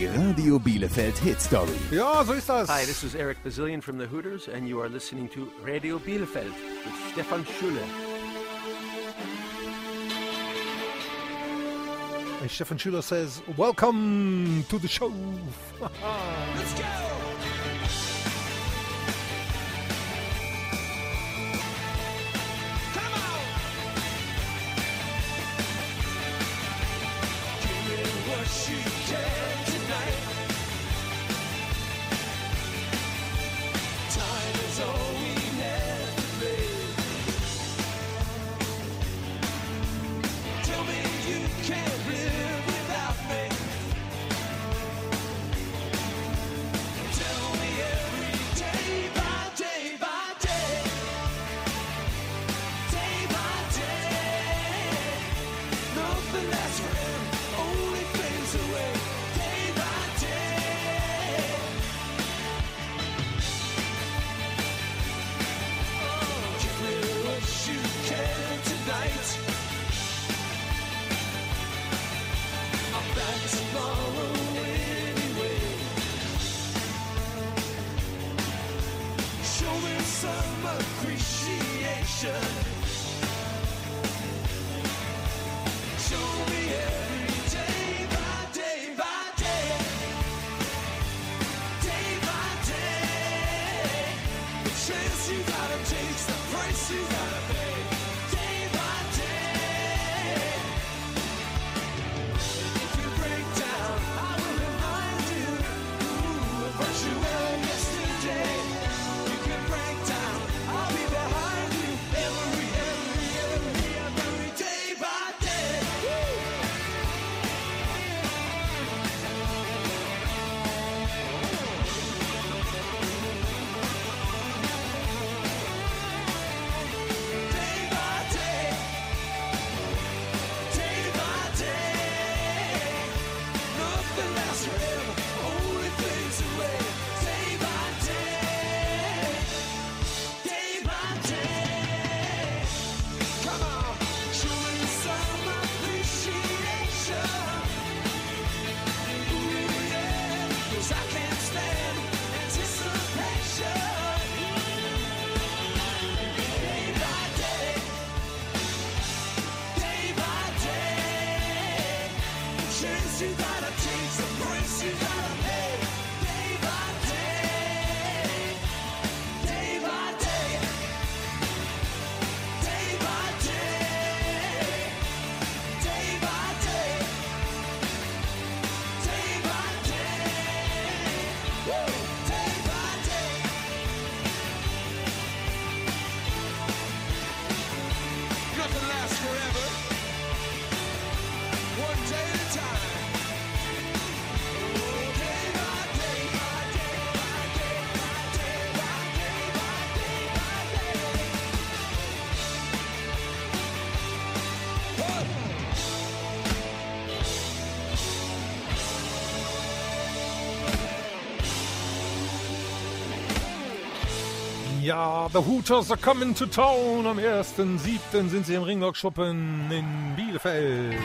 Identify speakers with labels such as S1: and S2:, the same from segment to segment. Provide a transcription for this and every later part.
S1: Die Radio Bielefeld Hit Story.
S2: Ja, so ist das.
S3: Hi, this is Eric Bazillion from the Hooters and you are listening to Radio Bielefeld with Stefan Schuler.
S2: And Stefan Schüler says, "Welcome to the show."
S4: Let's go. can. Revolution.
S2: Ja, The Hooters are coming to town. Am 1.7. sind sie im Ringlock-Schuppen in Bielefeld.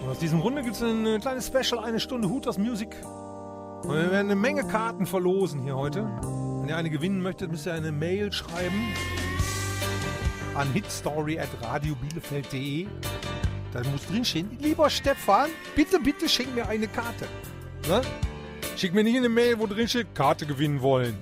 S2: Und aus diesem Runde gibt es ein kleines Special, eine Stunde Hooters Music. Und wir werden eine Menge Karten verlosen hier heute. Wenn ihr eine gewinnen möchtet, müsst ihr eine Mail schreiben an hitstory.radiobielefeld.de. Da muss drinstehen, lieber Stefan, bitte, bitte schenk mir eine Karte. Ne? Schick mir nicht eine Mail, wo drin steht, Karte gewinnen wollen.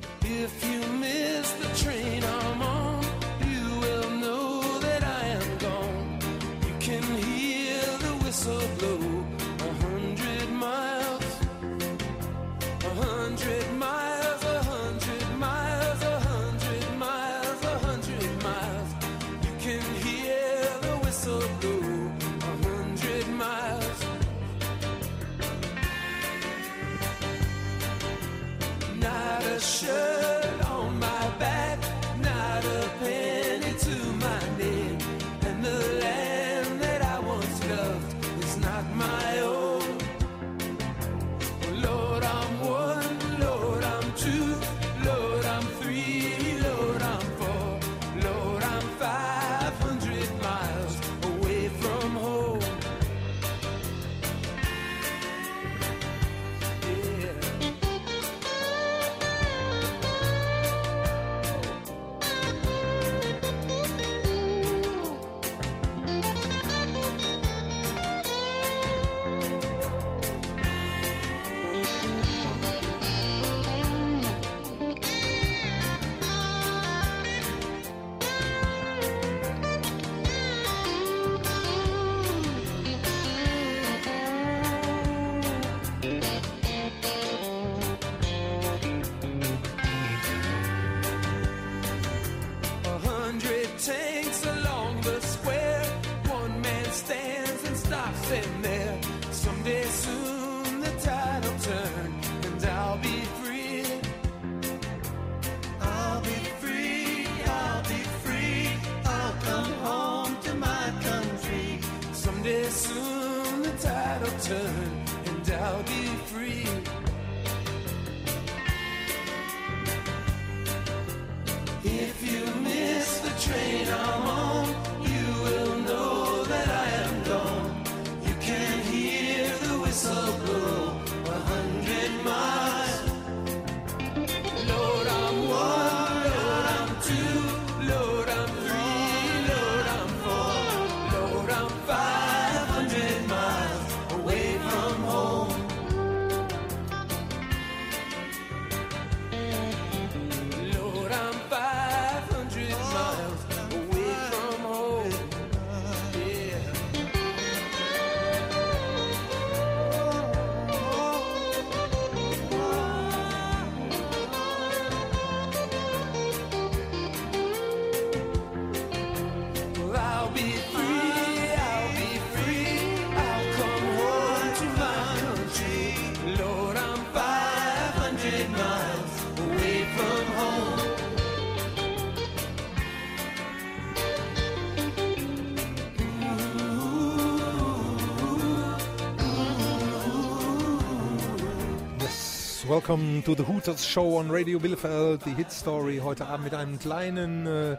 S2: Welcome to the Hooters Show on Radio Bielefeld, die Hit Story. Heute Abend mit einem kleinen äh,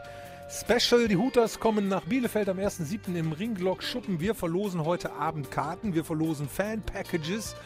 S2: Special. Die Hooters kommen nach Bielefeld am 1.7. im Ringglock Schuppen. Wir verlosen heute Abend Karten, wir verlosen Fan-Packages.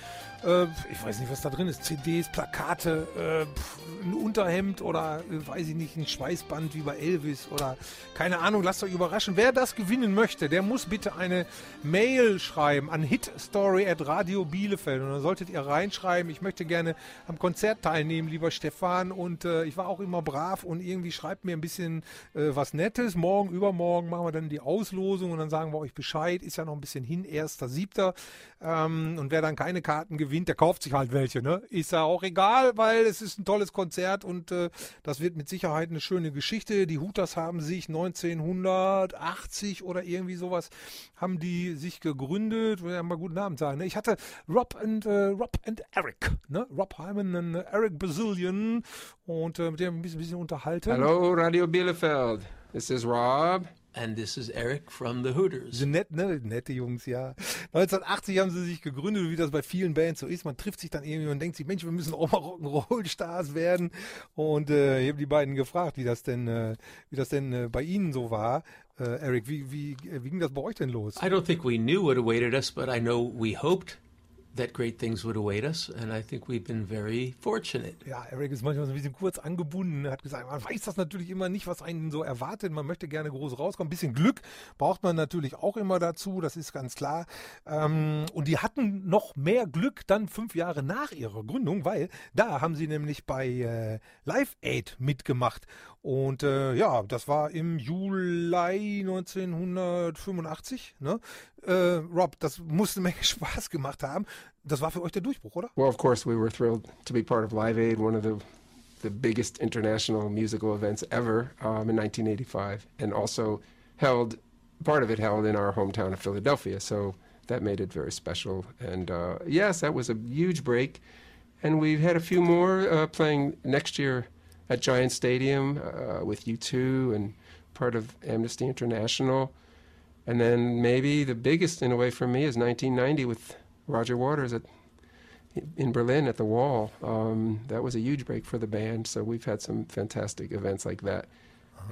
S2: Äh, ich weiß nicht, was da drin ist. CDs, Plakate, äh, ein Unterhemd oder äh, weiß ich nicht, ein Schweißband wie bei Elvis oder keine Ahnung, lasst euch überraschen. Wer das gewinnen möchte, der muss bitte eine Mail schreiben an hitstory.radio Bielefeld. Und dann solltet ihr reinschreiben, ich möchte gerne am Konzert teilnehmen, lieber Stefan. Und äh, ich war auch immer brav und irgendwie schreibt mir ein bisschen äh, was Nettes. Morgen, übermorgen machen wir dann die Auslosung und dann sagen wir euch Bescheid. Ist ja noch ein bisschen hin, 1.7. Ähm, und wer dann keine Karten gewinnt, der kauft sich halt welche. Ne? Ist ja auch egal, weil es ist ein tolles Konzert und äh, das wird mit Sicherheit eine schöne Geschichte. Die Hooters haben sich 1980 oder irgendwie sowas, haben die sich gegründet. Wir haben mal guten Namen sagen. Ne? Ich hatte Rob and, äh, Rob and Eric. Ne? Rob Hyman und Eric Bazillion und äh, mit dem ein bisschen, bisschen unterhalten.
S5: Hello, Radio Bielefeld. This is Rob.
S3: And this is Eric from the Hooters.
S2: Sind nett, ne? Nette Jungs, ja. 1980 haben sie sich gegründet, wie das bei vielen Bands so ist. Man trifft sich dann irgendwie und denkt sich, Mensch, wir müssen auch mal Rock'n'Roll-Stars werden. Und äh, ich habe die beiden gefragt, wie das denn, äh, wie das denn äh, bei ihnen so war. Äh, Eric, wie, wie, äh, wie ging das bei euch denn los?
S3: I don't think we knew what awaited us, but I know we hoped that great things would await us, and I think we've been very fortunate.
S2: Ja, Eric ist manchmal so ein bisschen kurz angebunden. Er hat gesagt, man weiß das natürlich immer nicht, was einen so erwartet. Man möchte gerne groß rauskommen. Ein bisschen Glück braucht man natürlich auch immer dazu, das ist ganz klar. Ähm, und die hatten noch mehr Glück dann fünf Jahre nach ihrer Gründung, weil da haben sie nämlich bei äh, Live Aid mitgemacht. Und äh, ja, das war im Juli 1985. Ne? Äh, Rob, das muss eine Menge Spaß gemacht haben. Das war für euch der Durchbruch, oder?
S5: Well, of course, we were thrilled to be part of Live Aid, one of the the biggest international musical events ever um, in 1985, and also held part of it held in our hometown of Philadelphia. So that made it very special. And uh, yes, that was a huge break. And we've had a few more uh, playing next year at Giant Stadium uh, with U2 and part of Amnesty International. And then maybe the biggest in a way for me is 1990 with Roger Waters at in Berlin at the Wall. Um, that was a huge break for the band. So we've had some fantastic events like that,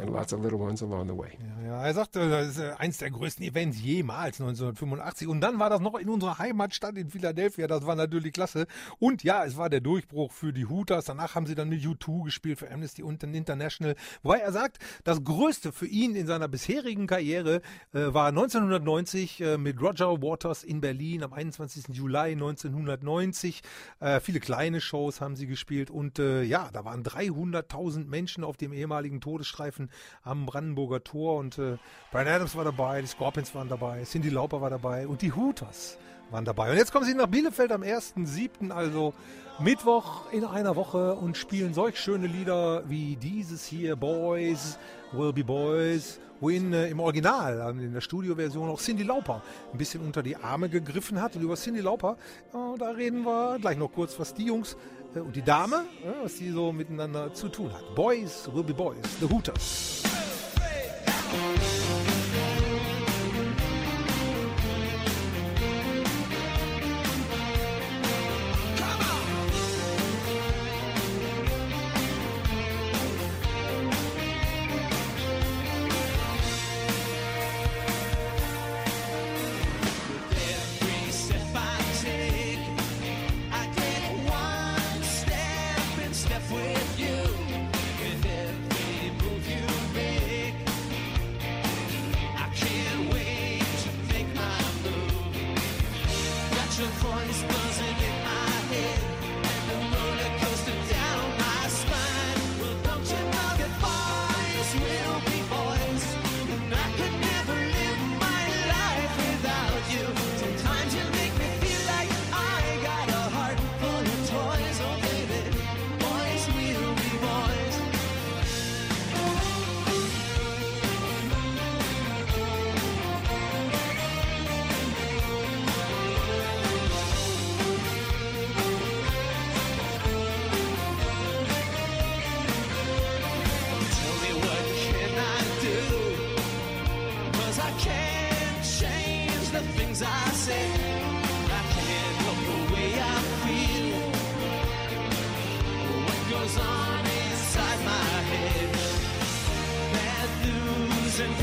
S5: and lots of little ones along the way.
S2: Ja, ja, er sagte, das ist äh, eins der größten Events jemals, 1985. Und dann war das noch in unserer Heimatstadt in Philadelphia. Das war natürlich klasse. Und ja, es war der Durchbruch für die Hooters. Danach haben sie dann mit U2 gespielt für Amnesty International. Wobei er sagt, das Größte für ihn in seiner bisherigen Karriere äh, war 1990 äh, mit Roger Waters in Berlin am 21. Juli 1990. Äh, viele kleine Shows haben sie gespielt. Und äh, ja, da waren 300.000 Menschen auf dem ehemaligen Todesstreifen Flughafen am Brandenburger Tor und äh, Brian Adams war dabei, die Scorpions waren dabei, Cindy Lauper war dabei und die Hooters waren dabei. Und jetzt kommen sie nach Bielefeld am 1.7., also Mittwoch in einer Woche und spielen solch schöne Lieder wie dieses hier, Boys
S6: Will Be Boys, Win äh, im Original, in der Studioversion auch Cindy Lauper ein bisschen unter die Arme gegriffen hat. Und über Cindy Lauper, äh, da reden wir gleich noch kurz, was die Jungs und die Dame, äh, was sie so miteinander zu tun hat. Boys will be boys, The Hooters.
S7: step with you.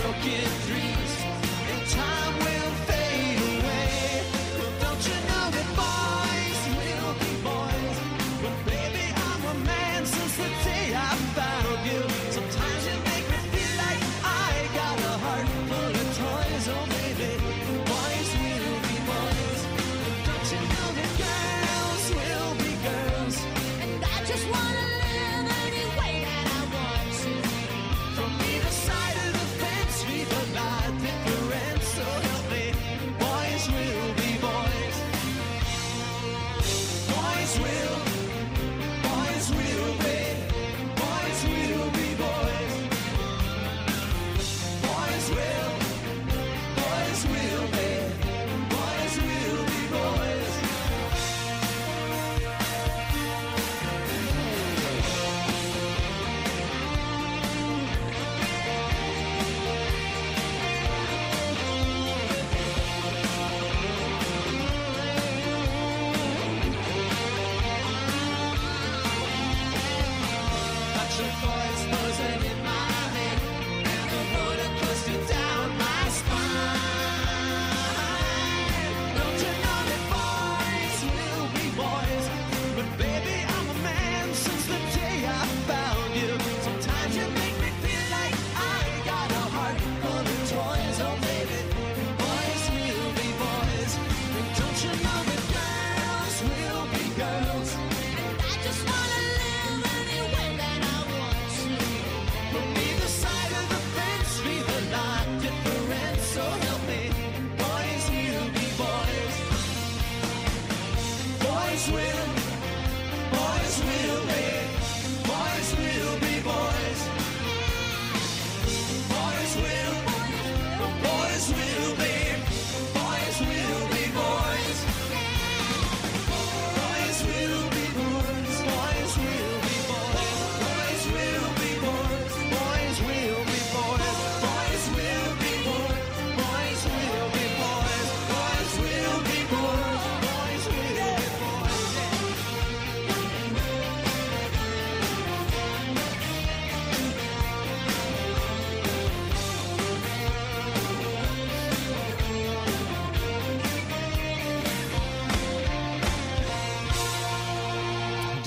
S7: broken
S6: dream.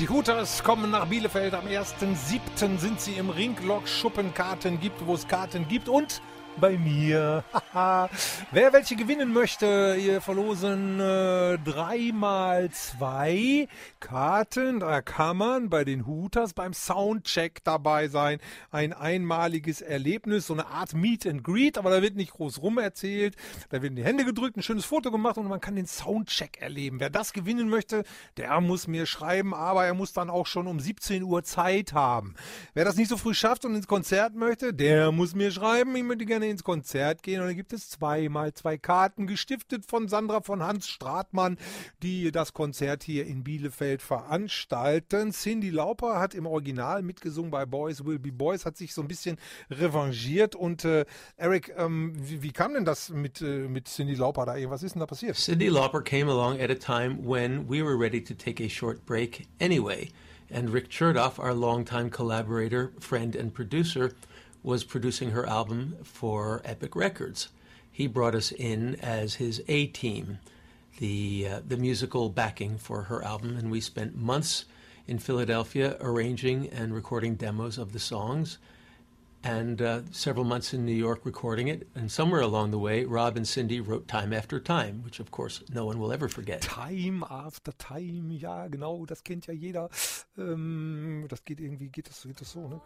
S6: Hooters kommen nach Bielefeld. Am 1.7. sind sie im Ringlock. Schuppenkarten gibt, wo es Karten gibt. Und
S2: bei mir. Wer welche gewinnen möchte, wir verlosen äh, dreimal zwei Karten. Da kann man bei den Hooters beim Soundcheck dabei sein. Ein einmaliges Erlebnis, so eine Art Meet and Greet, aber da wird nicht groß rum erzählt. Da werden die Hände gedrückt, ein schönes Foto gemacht und man kann den Soundcheck erleben. Wer das gewinnen möchte, der muss mir schreiben, aber er muss dann auch schon um 17 Uhr Zeit haben. Wer das nicht so früh schafft und ins Konzert möchte, der muss mir schreiben, ich möchte gerne ins Konzert gehen. Und dann gibt es zweimal zwei Karten, gestiftet von Sandra von Hans Stratmann, die das Konzert hier in Bielefeld veranstalten. Cindy Lauper hat im Original mitgesungen bei Boys Will Be Boys, hat sich so ein bisschen revanchiert. Und äh, Eric, ähm, wie, wie kam denn das mit, äh, mit Cindy Lauper da? Was ist denn da passiert?
S3: Cindy Lauper came along at a time when we were ready to take a short break anyway. And Rick Chertoff, our longtime collaborator, friend, and producer, was producing her album for Epic Records. He brought us in as his A team, the, uh, the musical backing for her album, and we spent months in Philadelphia arranging and recording demos of the songs and uh, several months in New York recording it. And somewhere along the way, Rob and Cindy wrote Time After Time, which of course no one will ever forget.
S2: Time after time, ja, genau, das kennt ja jeder. Ähm, das geht irgendwie, geht das, geht das so, ne?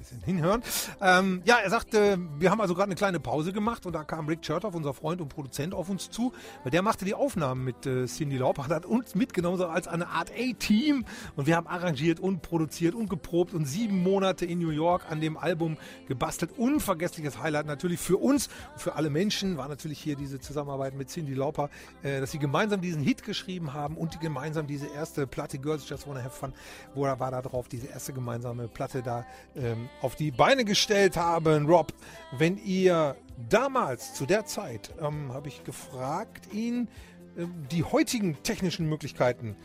S2: Bisschen hinhören. Ähm, ja, er sagte, wir haben also gerade eine kleine Pause gemacht und da kam Rick Chertoff, unser Freund und Produzent, auf uns zu, weil der machte die Aufnahmen mit äh, Cindy Lauper, hat uns mitgenommen so als eine Art A-Team und wir haben arrangiert und produziert und geprobt und sieben Monate in New York an dem Album gebastelt. Unvergessliches Highlight natürlich für uns und für alle Menschen war natürlich hier diese Zusammenarbeit mit Cindy Lauper, äh, dass sie gemeinsam diesen Hit geschrieben haben und die gemeinsam diese erste Platte Girls Just Wanna Have Fun, wo er war da drauf, diese erste gemeinsame Platte da ähm, auf die Beine gestellt haben. Rob, wenn ihr damals zu der Zeit, ähm, habe ich gefragt ihn, ähm, die heutigen technischen Möglichkeiten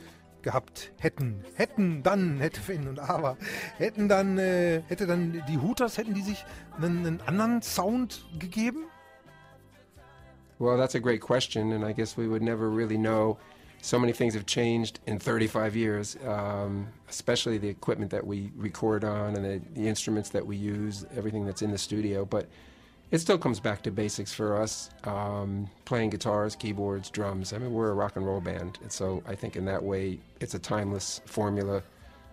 S2: gehabt hätten, hätten dann, hätte wenn und aber, hätten dann, äh, hätte dann die Hooters, hätten die sich einen, einen anderen Sound gegeben?
S5: Well, that's a great question, and I guess we would never really know. So many things have changed in 35 years, um, especially the equipment that we record on and the, the instruments that we use, everything that's in the studio. But it still comes back to basics for us um, playing guitars, keyboards, drums. I mean, we're a rock and roll band. And so I think in that way, it's a timeless formula,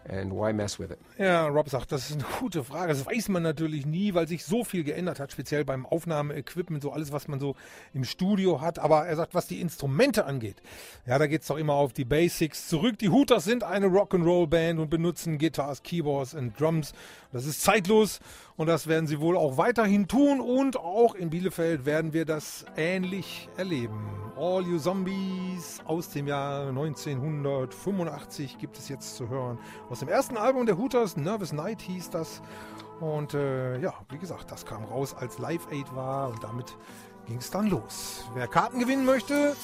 S5: and why mess with it?
S2: Ja, Rob sagt, das ist eine gute Frage. Das weiß man natürlich nie, weil sich so viel geändert hat, speziell beim Aufnahmeequipment, so alles, was man so im Studio hat. Aber er sagt, was die Instrumente angeht, ja, da geht es doch immer auf die Basics zurück. Die Hooters sind eine Rock'n'Roll-Band und benutzen Guitars, Keyboards und Drums. Das ist zeitlos und das werden sie wohl auch weiterhin tun. Und auch in Bielefeld werden wir das ähnlich erleben. All You Zombies aus dem Jahr 1985 gibt es jetzt zu hören. Aus dem ersten Album der Hooters, Nervous Night hieß das. Und äh, ja, wie gesagt, das kam raus, als Live Aid war und damit ging es dann los. Wer Karten gewinnen möchte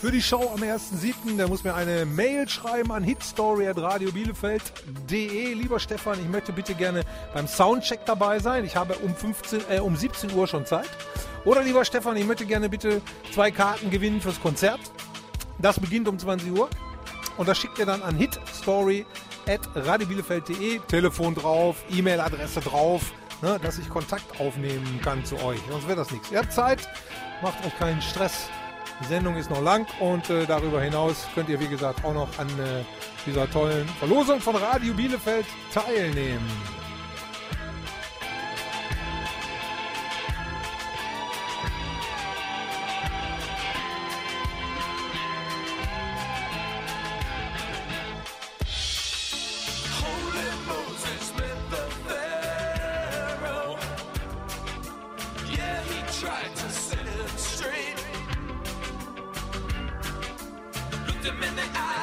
S2: für die Show am 1.7., der muss mir eine Mail schreiben an hitstory.radiobielefeld.de. Lieber Stefan, ich möchte bitte gerne beim Soundcheck dabei sein. Ich habe um, 15, äh, um 17 Uhr schon Zeit. Oder lieber Stefan, ich möchte gerne bitte zwei Karten gewinnen fürs Konzert. Das beginnt um 20 Uhr. Und das schickt ihr dann an hitstory.radiobielefeld.de. Telefon drauf, E-Mail-Adresse drauf, ne, dass ich Kontakt aufnehmen kann zu euch. Sonst wäre das nichts. Ihr habt Zeit, macht euch keinen Stress. Die Sendung ist noch lang und äh, darüber hinaus könnt ihr, wie gesagt, auch noch an äh, dieser tollen Verlosung von Radio Bielefeld teilnehmen.
S4: Tried to Him in the eye.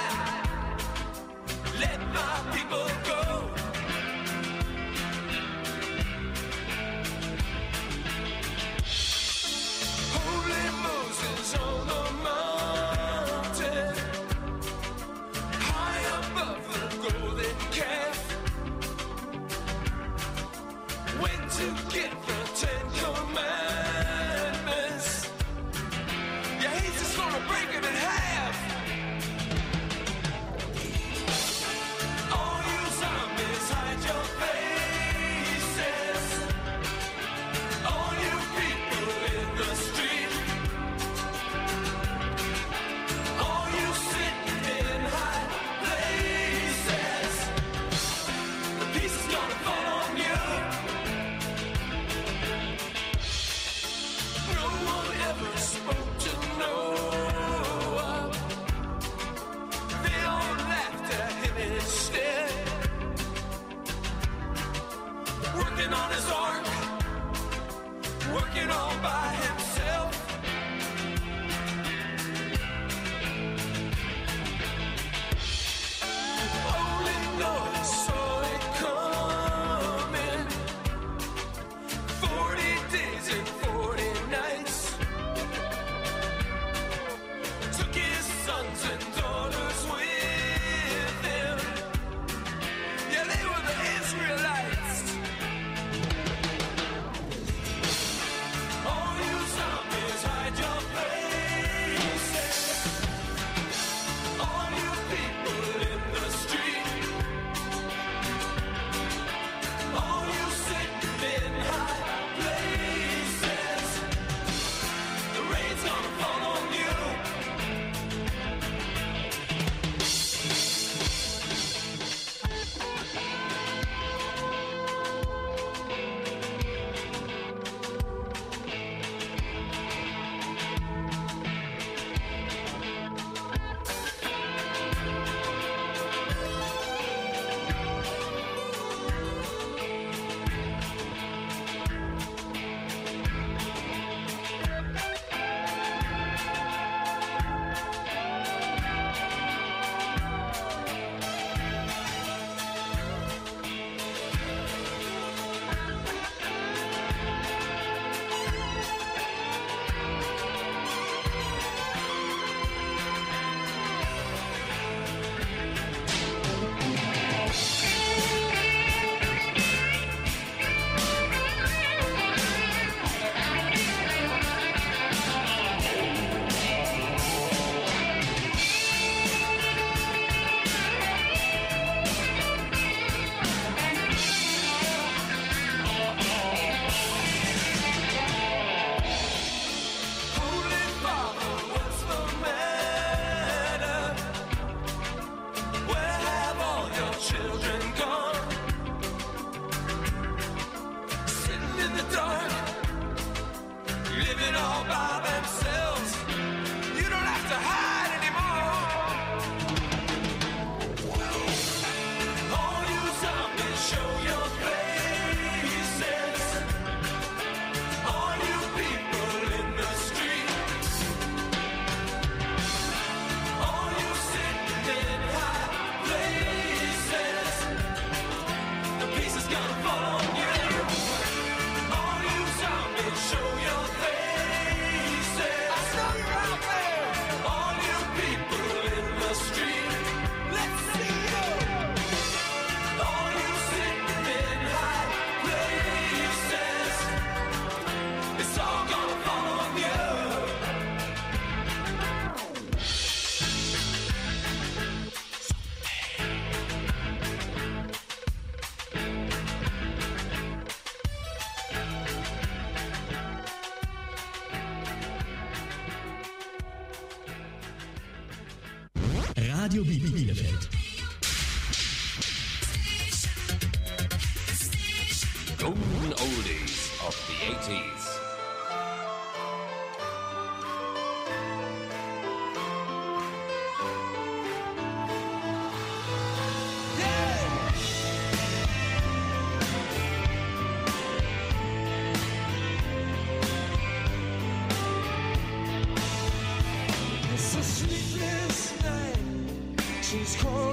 S4: cold.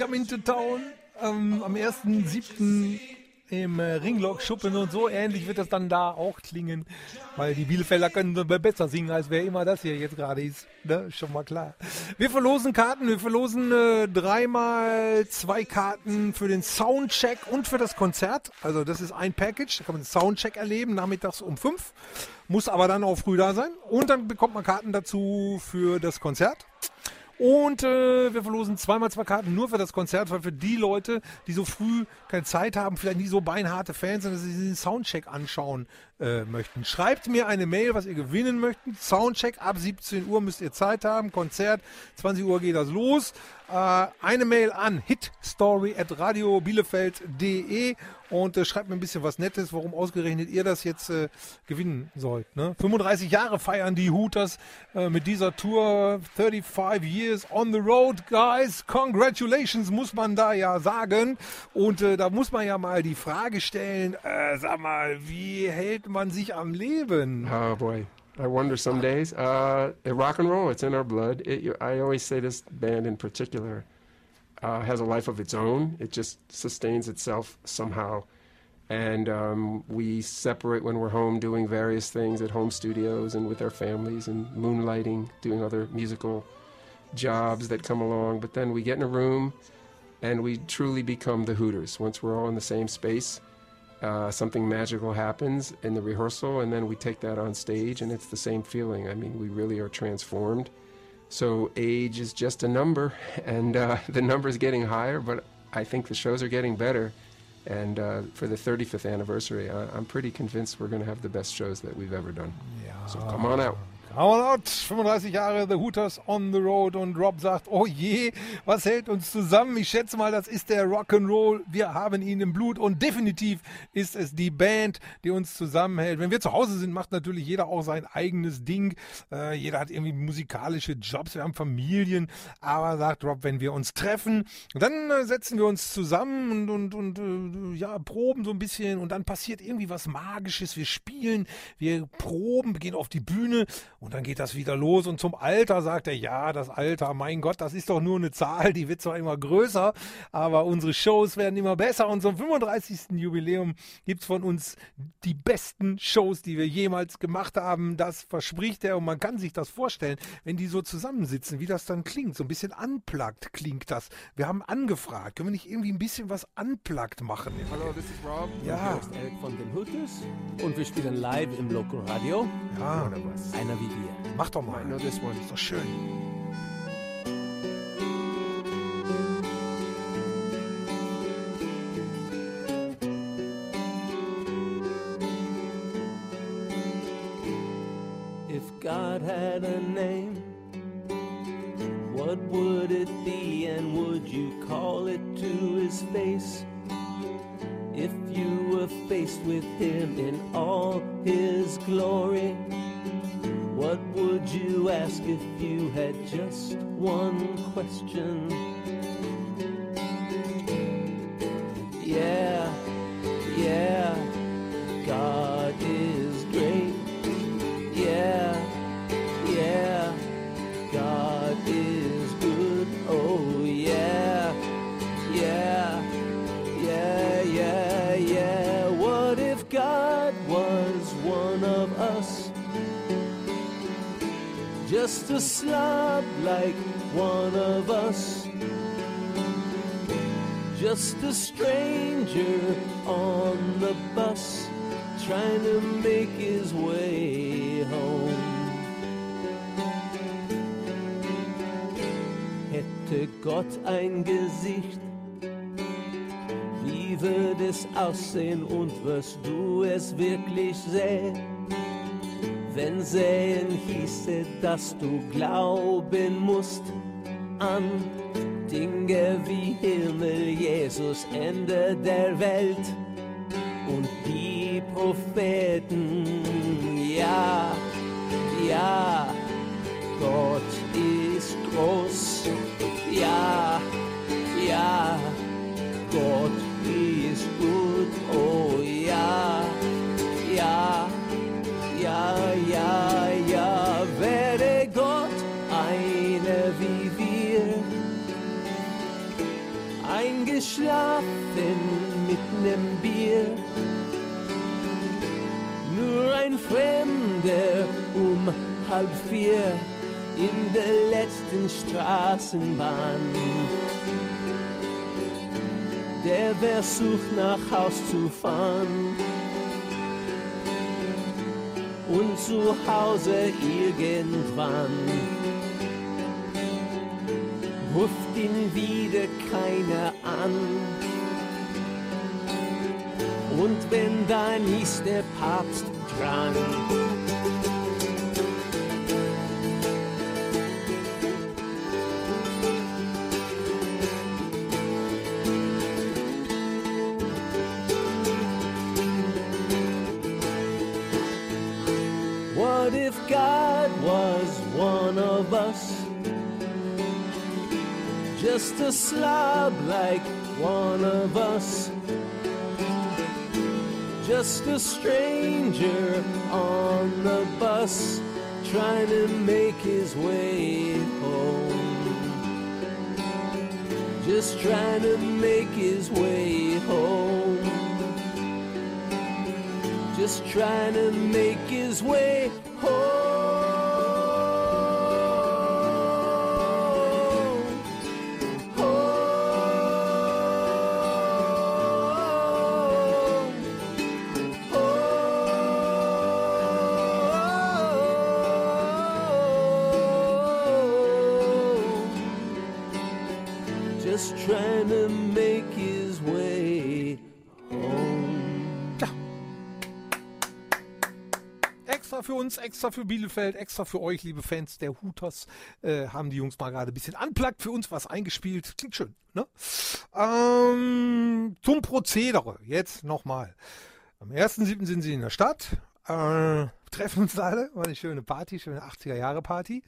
S4: Coming to town ähm, am 1.7. im äh, Ringlock Schuppen und so ähnlich wird das dann da auch klingen, weil die Bielefelder können besser singen, als wer immer das hier jetzt gerade ist. Ne? Schon mal klar. Wir verlosen Karten, wir verlosen äh, dreimal zwei Karten für den Soundcheck und für das Konzert. Also das ist ein Package, da kann man den Soundcheck erleben, nachmittags um fünf. Muss aber dann auch früh da sein. Und dann bekommt man Karten dazu für das Konzert. Und äh, wir verlosen zweimal zwei Karten nur für das Konzert, weil für die Leute, die so früh keine Zeit haben, vielleicht nicht so beinharte Fans sind, dass sie den Soundcheck anschauen äh, möchten. Schreibt mir eine Mail, was ihr gewinnen möchtet. Soundcheck ab 17 Uhr müsst ihr Zeit haben. Konzert, 20 Uhr geht das los.
S2: Äh, eine Mail an hitstory.radiobielefeld.de und äh, schreibt mir ein bisschen was Nettes, warum ausgerechnet ihr das jetzt äh, gewinnen sollt. Ne? 35 Jahre feiern die Hooters äh, mit dieser Tour. 35 years on the road, guys. Congratulations, muss man da ja sagen. Und äh, da muss man ja mal die Frage stellen, äh, sag mal, wie hält man sich am Leben?
S5: Oh boy, I wonder some days. Uh, rock and roll, it's in our blood. It, I always say this band in particular uh, has a life of its own. It just sustains itself somehow. And um, we separate when we're home doing various things at home studios and with our families and moonlighting, doing other musical jobs that come along. But then we get in a room and we truly become the Hooters. Once we're all in the same space, uh, something magical happens in the rehearsal, and then we take that on stage, and it's the same feeling. I mean, we really are transformed. So age is just a number, and uh, the number is getting higher, but I think the shows are getting better. And uh, for the 35th anniversary, I, I'm pretty convinced we're going to have the best shows that we've ever done. So come on out.
S2: On out, 35 Jahre The Hooters on the Road und Rob sagt, oh je, was hält uns zusammen? Ich schätze mal, das ist der Rock'n'Roll. Wir haben ihn im Blut und definitiv ist es die Band, die uns zusammenhält. Wenn wir zu Hause sind, macht natürlich jeder auch sein eigenes Ding. Äh, jeder hat irgendwie musikalische Jobs, wir haben Familien. Aber sagt Rob, wenn wir uns treffen, dann äh, setzen wir uns zusammen und, und, und äh, ja, proben so ein bisschen und dann passiert irgendwie was Magisches. Wir spielen, wir proben, gehen auf die Bühne und dann geht das wieder los. Und zum Alter sagt er, ja, das Alter, mein Gott, das ist doch nur eine Zahl, die wird zwar immer größer, aber unsere Shows werden immer besser. Und zum 35. Jubiläum gibt's von uns die besten Shows, die wir jemals gemacht haben. Das verspricht er und man kann sich das vorstellen, wenn die so zusammensitzen, wie das dann klingt. So ein bisschen unplugged klingt das. Wir haben angefragt, können wir nicht irgendwie ein bisschen was unplugged machen?
S8: Hallo, this is Rob.
S2: Ja.
S8: Hier ist Eric von den Hooters. Und wir spielen live im Local Radio.
S2: Ja,
S8: Einer wie wir.
S2: mach doch mal.
S5: I know this one.
S2: Ist doch schön.
S8: Just a stranger on the bus trying to make his way home. Hätte Gott ein Gesicht, wie würde es aussehen und wirst du es wirklich sehen? Wenn sehen hieße, dass du glauben musst an Dinge wie Himmel, Jesus, Ende der Welt und die Propheten. Ja, ja, Gott ist groß. Ja, ja, Gott ist gut. Oh ja, eingeschlafen mit nem Bier. Nur ein Fremder um halb vier in der letzten Straßenbahn. Der versucht nach Haus zu fahren und zu Hause irgendwann ruft ihn wieder keiner an. Und wenn dann ist der Papst dran. Just a slob like one of us. Just a stranger on the bus trying to make his way home. Just trying to make his way home. Just trying to make his way home.
S2: Extra für Bielefeld, extra für euch, liebe Fans der Hooters, äh, haben die Jungs mal gerade ein bisschen unplugged für uns was eingespielt. Klingt schön, ne? Ähm, zum Prozedere, jetzt nochmal. Am 1.7. sind sie in der Stadt, äh, treffen uns alle, war eine schöne Party, schöne 80er-Jahre-Party.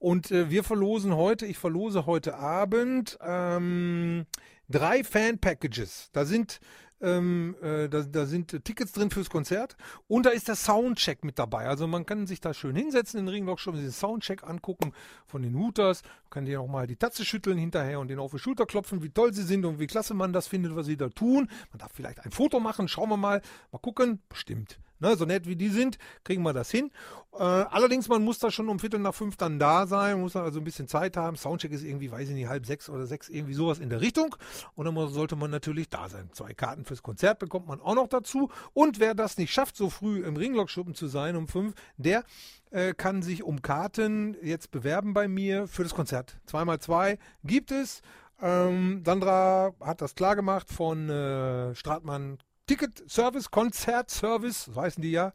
S2: Und äh, wir verlosen heute, ich verlose heute Abend ähm, drei Fan-Packages. Da sind ähm, äh, da, da sind Tickets drin fürs Konzert und da ist der Soundcheck mit dabei. Also man kann sich da schön hinsetzen in den Ringblock, schon den Soundcheck angucken von den Hooters, man kann dir auch mal die Tatze schütteln hinterher und den auf die Schulter klopfen, wie toll sie sind und wie klasse man das findet, was sie da tun. Man darf vielleicht ein Foto machen, schauen wir mal, mal gucken, bestimmt. Ne, so nett wie die sind, kriegen wir das hin. Äh, allerdings, man muss da schon um Viertel nach fünf dann da sein, muss also ein bisschen Zeit haben. Soundcheck ist irgendwie, weiß ich nicht, halb sechs oder sechs, irgendwie sowas in der Richtung. Und dann sollte man natürlich da sein. Zwei Karten fürs Konzert bekommt man auch noch dazu. Und wer das nicht schafft, so früh im Ringlockschuppen zu sein um fünf, der äh, kann sich um Karten jetzt bewerben bei mir für das Konzert. Zweimal zwei gibt es. Ähm, Sandra hat das klar gemacht von äh, Stratmann Ticket Service, Konzertservice, so heißen die ja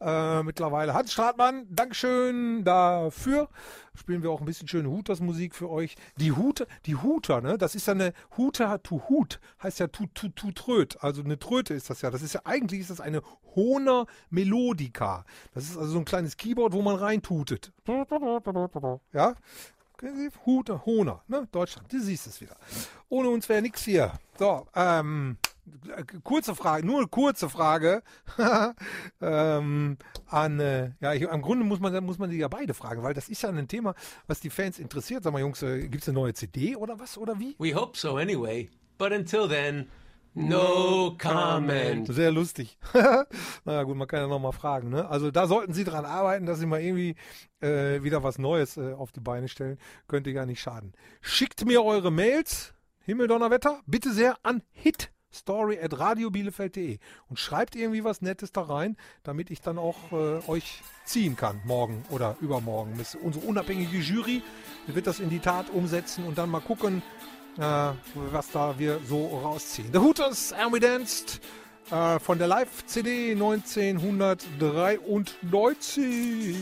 S2: äh, mittlerweile. Hans Stratmann, Dankeschön dafür. Spielen wir auch ein bisschen schöne Hooters-Musik für euch. Die Huter, die Huter, ne? Das ist ja eine Huter to Hut, heißt ja tu tu tu tröt. Also eine Tröte ist das ja. Das ist ja eigentlich ist das eine Honer Melodica. Das ist also so ein kleines Keyboard, wo man reintutet. Ja? Huter, Honer, ne? Deutschland, du siehst es wieder. Ohne uns wäre nichts hier. So, ähm, kurze Frage, nur eine kurze Frage ähm, an, äh, ja, ich, im Grunde muss man, muss man die ja beide fragen, weil das ist ja ein Thema, was die Fans interessiert. Sag mal, Jungs, äh, gibt es eine neue CD oder was oder wie?
S3: We hope so anyway. But until then, no comment.
S2: Sehr lustig. naja, gut, man kann ja nochmal fragen. Ne? Also da sollten Sie dran arbeiten, dass Sie mal irgendwie äh, wieder was Neues äh, auf die Beine stellen. Könnte gar nicht schaden. Schickt mir eure Mails, Himmeldonnerwetter, bitte sehr an hitstory at radiobielefeld.de und schreibt irgendwie was Nettes da rein, damit ich dann auch äh, euch ziehen kann, morgen oder übermorgen. Unsere unabhängige Jury wird das in die Tat umsetzen und dann mal gucken, äh, was da wir so rausziehen. The Hooters, And We Danced, äh, von der Live-CD 1993.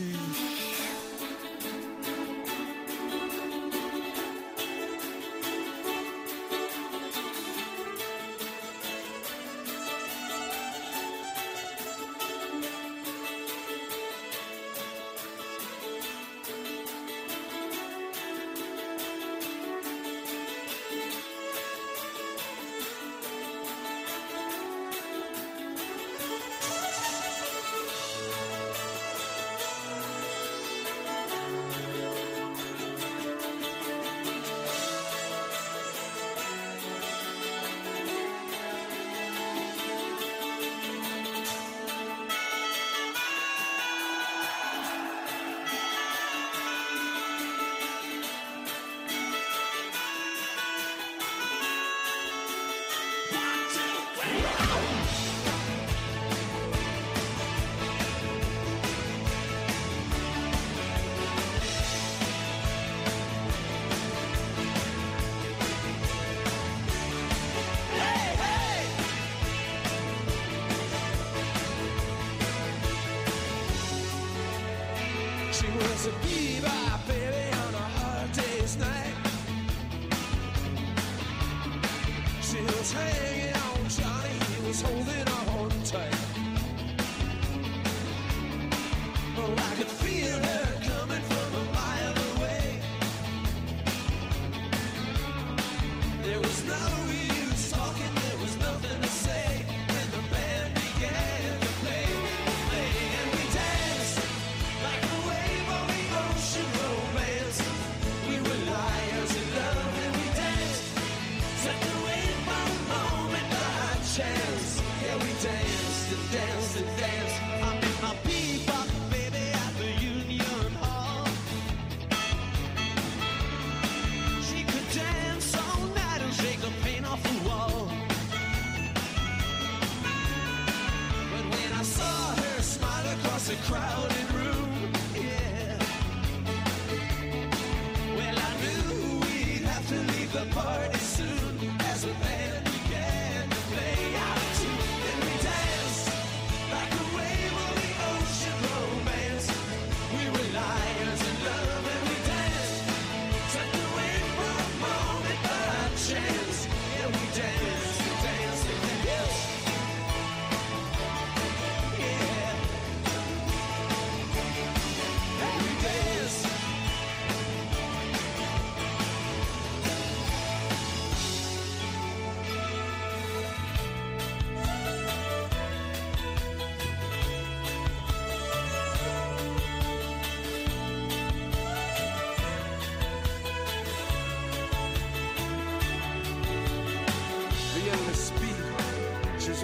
S6: like a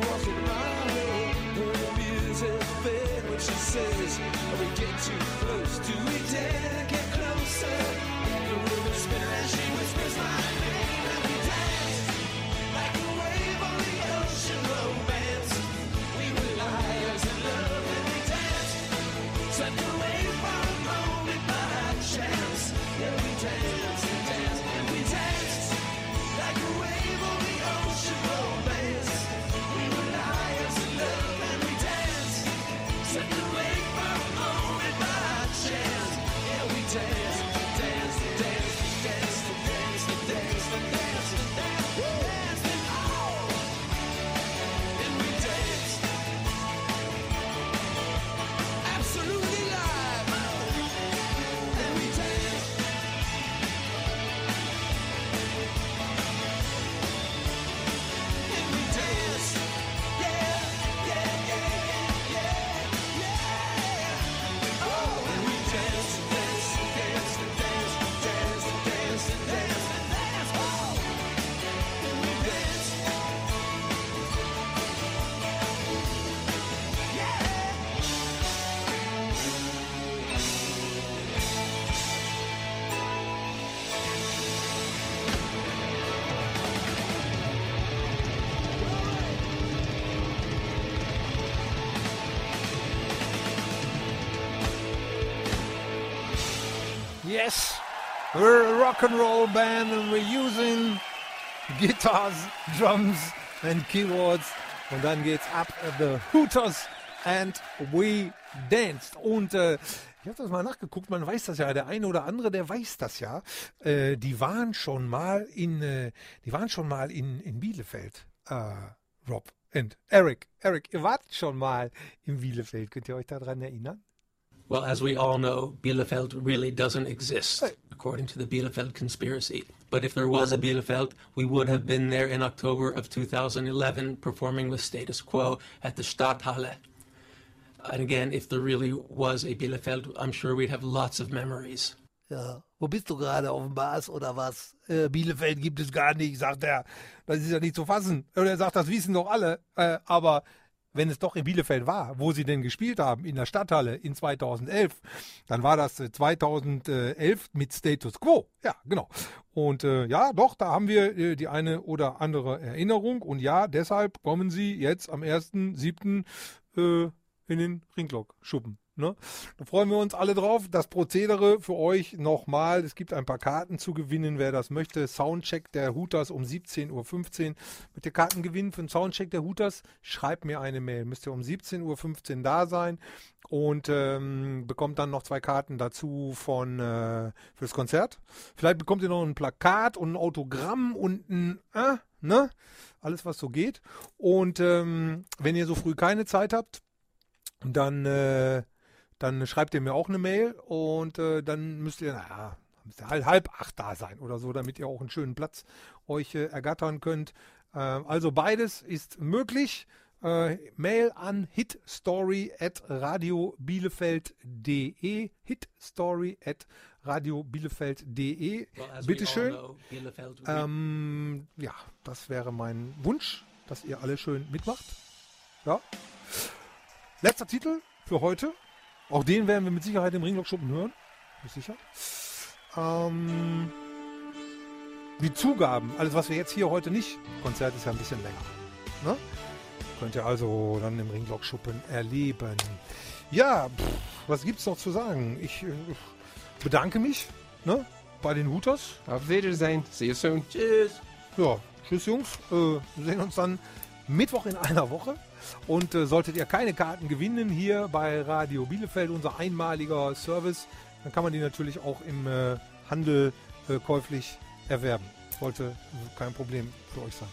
S6: Walking around her, the music fade when she says, "Are "We get too close. Do we dare get closer?" The room is spinning as she whispers my name,
S2: Yes, we're a rock and roll band and we're using guitars, drums and keyboards. Und dann geht's ab the Hooters and we danced. Und äh, ich habe das mal nachgeguckt, man weiß das ja, der eine oder andere, der weiß das ja. Äh, die waren schon mal in, äh, die waren schon mal in, in Bielefeld, äh, Rob und Eric. Eric, ihr wart schon mal in Bielefeld. Könnt ihr euch daran erinnern?
S3: Well, as we all know, Bielefeld really doesn't exist, according to the Bielefeld conspiracy. But if there was a Bielefeld, we would have been there in October of 2011 performing with Status Quo at the Stadthalle. And again, if there really was a Bielefeld, I'm sure we'd have lots of memories.
S2: Ja, wo bist du gerade? Auf dem Mars oder was? Äh, Bielefeld gibt es gar nicht, sagt er. Das ist ja nicht zu fassen. Oder er sagt, das wissen doch alle. Äh, aber wenn es doch in Bielefeld war, wo sie denn gespielt haben, in der Stadthalle in 2011, dann war das äh, 2011 mit Status Quo. Ja, genau. Und äh, ja, doch, da haben wir äh, die eine oder andere Erinnerung. Und ja, deshalb kommen sie jetzt am 1.7. Äh, in den Ringlock-Schuppen. Ne? Da freuen wir uns alle drauf. Das Prozedere für euch nochmal. Es gibt ein paar Karten zu gewinnen, wer das möchte. Soundcheck der Hooters um 17.15 Uhr. Mit der Karten gewinnen für den Soundcheck der Hooters, schreibt mir eine Mail. Müsst ihr um 17.15 Uhr da sein und ähm, bekommt dann noch zwei Karten dazu von äh, fürs Konzert. Vielleicht bekommt ihr noch ein Plakat und ein Autogramm und ein, äh, ne? Alles, was so geht. Und ähm, wenn ihr so früh keine Zeit habt, dann, äh, dann schreibt ihr mir auch eine Mail und äh, dann müsst ihr, naja, müsst ihr halb, halb acht da sein oder so, damit ihr auch einen schönen Platz euch äh, ergattern könnt. Äh, also beides ist möglich. Äh, Mail an hitstory at radiobielefeld.de hitstory at radiobielefeld.de
S3: Well,
S2: Bitteschön. Ähm, ja, das wäre mein Wunsch, dass ihr alle schön mitmacht. Ja. Letzter Titel für heute. Auch den werden wir mit Sicherheit im Ringlockschuppen hören. Bin ich sicher. Ähm, die Zugaben, alles was wir jetzt hier heute nicht, Konzert ist ja ein bisschen länger. Ne? Könnt ihr also dann im Ringlockschuppen erleben. Ja, pff, was gibt's noch zu sagen? Ich äh, bedanke mich ne, bei den Hooters.
S5: Auf Wiedersehen. See you soon.
S3: Tschüss.
S2: Ja, tschüss Jungs. Äh, wir sehen uns dann Mittwoch in einer Woche. Und äh, solltet ihr keine Karten gewinnen hier bei Radio Bielefeld, unser einmaliger Service, dann kann man die natürlich auch im äh, Handel äh, käuflich erwerben. Sollte kein Problem für euch sein.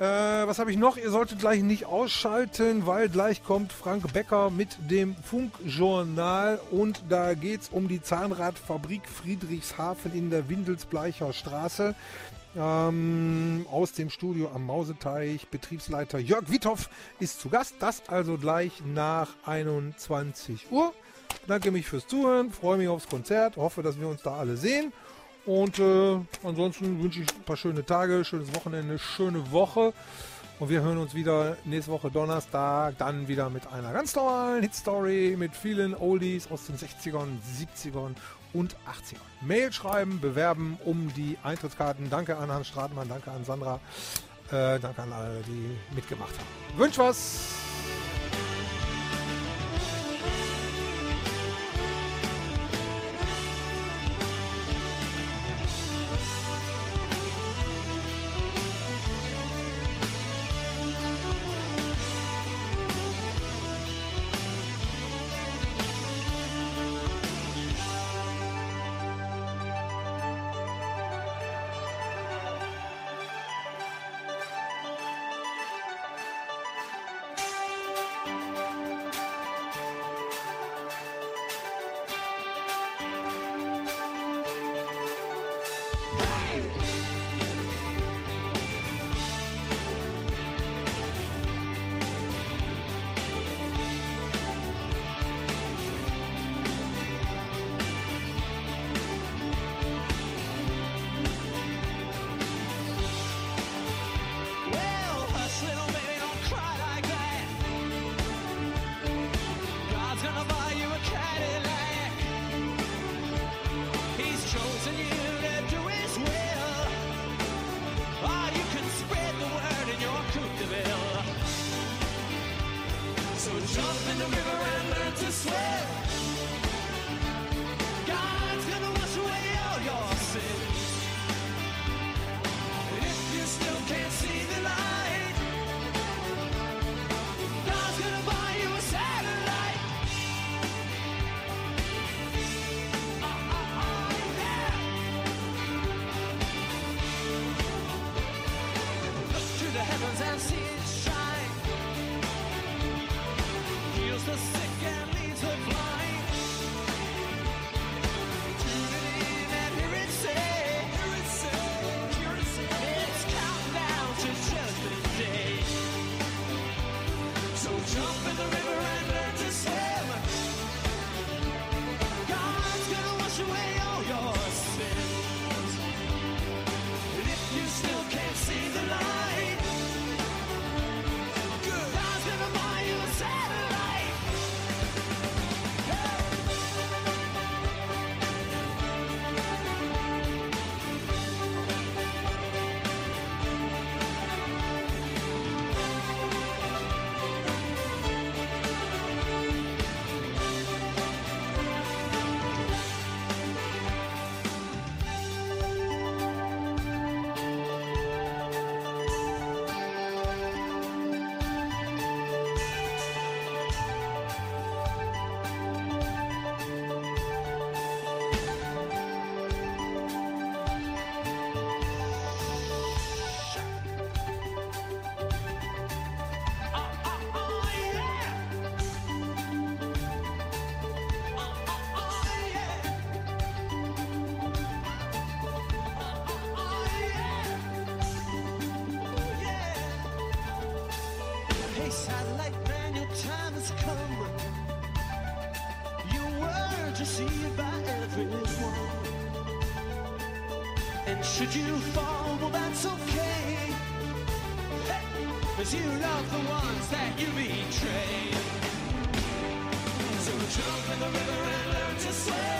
S2: Äh, was habe ich noch? Ihr solltet gleich nicht ausschalten, weil gleich kommt Frank Becker mit dem Funkjournal und da geht es um die Zahnradfabrik Friedrichshafen in der Windelsbleicher Straße. Ähm, aus dem Studio am Mauseteich. Betriebsleiter Jörg Withoff ist zu Gast. Das also gleich nach 21 Uhr. Danke mich fürs Zuhören, freue mich aufs Konzert, hoffe, dass wir uns da alle sehen. Und äh, ansonsten wünsche ich ein paar schöne Tage, schönes Wochenende, schöne Woche. Und wir hören uns wieder nächste Woche Donnerstag, dann wieder mit einer ganz normalen Hitstory mit vielen Oldies aus den 60ern, 70ern und 80ern. Mail schreiben, bewerben um die Eintrittskarten. Danke an Hans Stratmann, danke an Sandra, äh, danke an alle, die mitgemacht haben. Wünsch was!
S4: Should you fall, well, that's okay. Cause you love the ones that you betray. So jump in the river and learn to swim.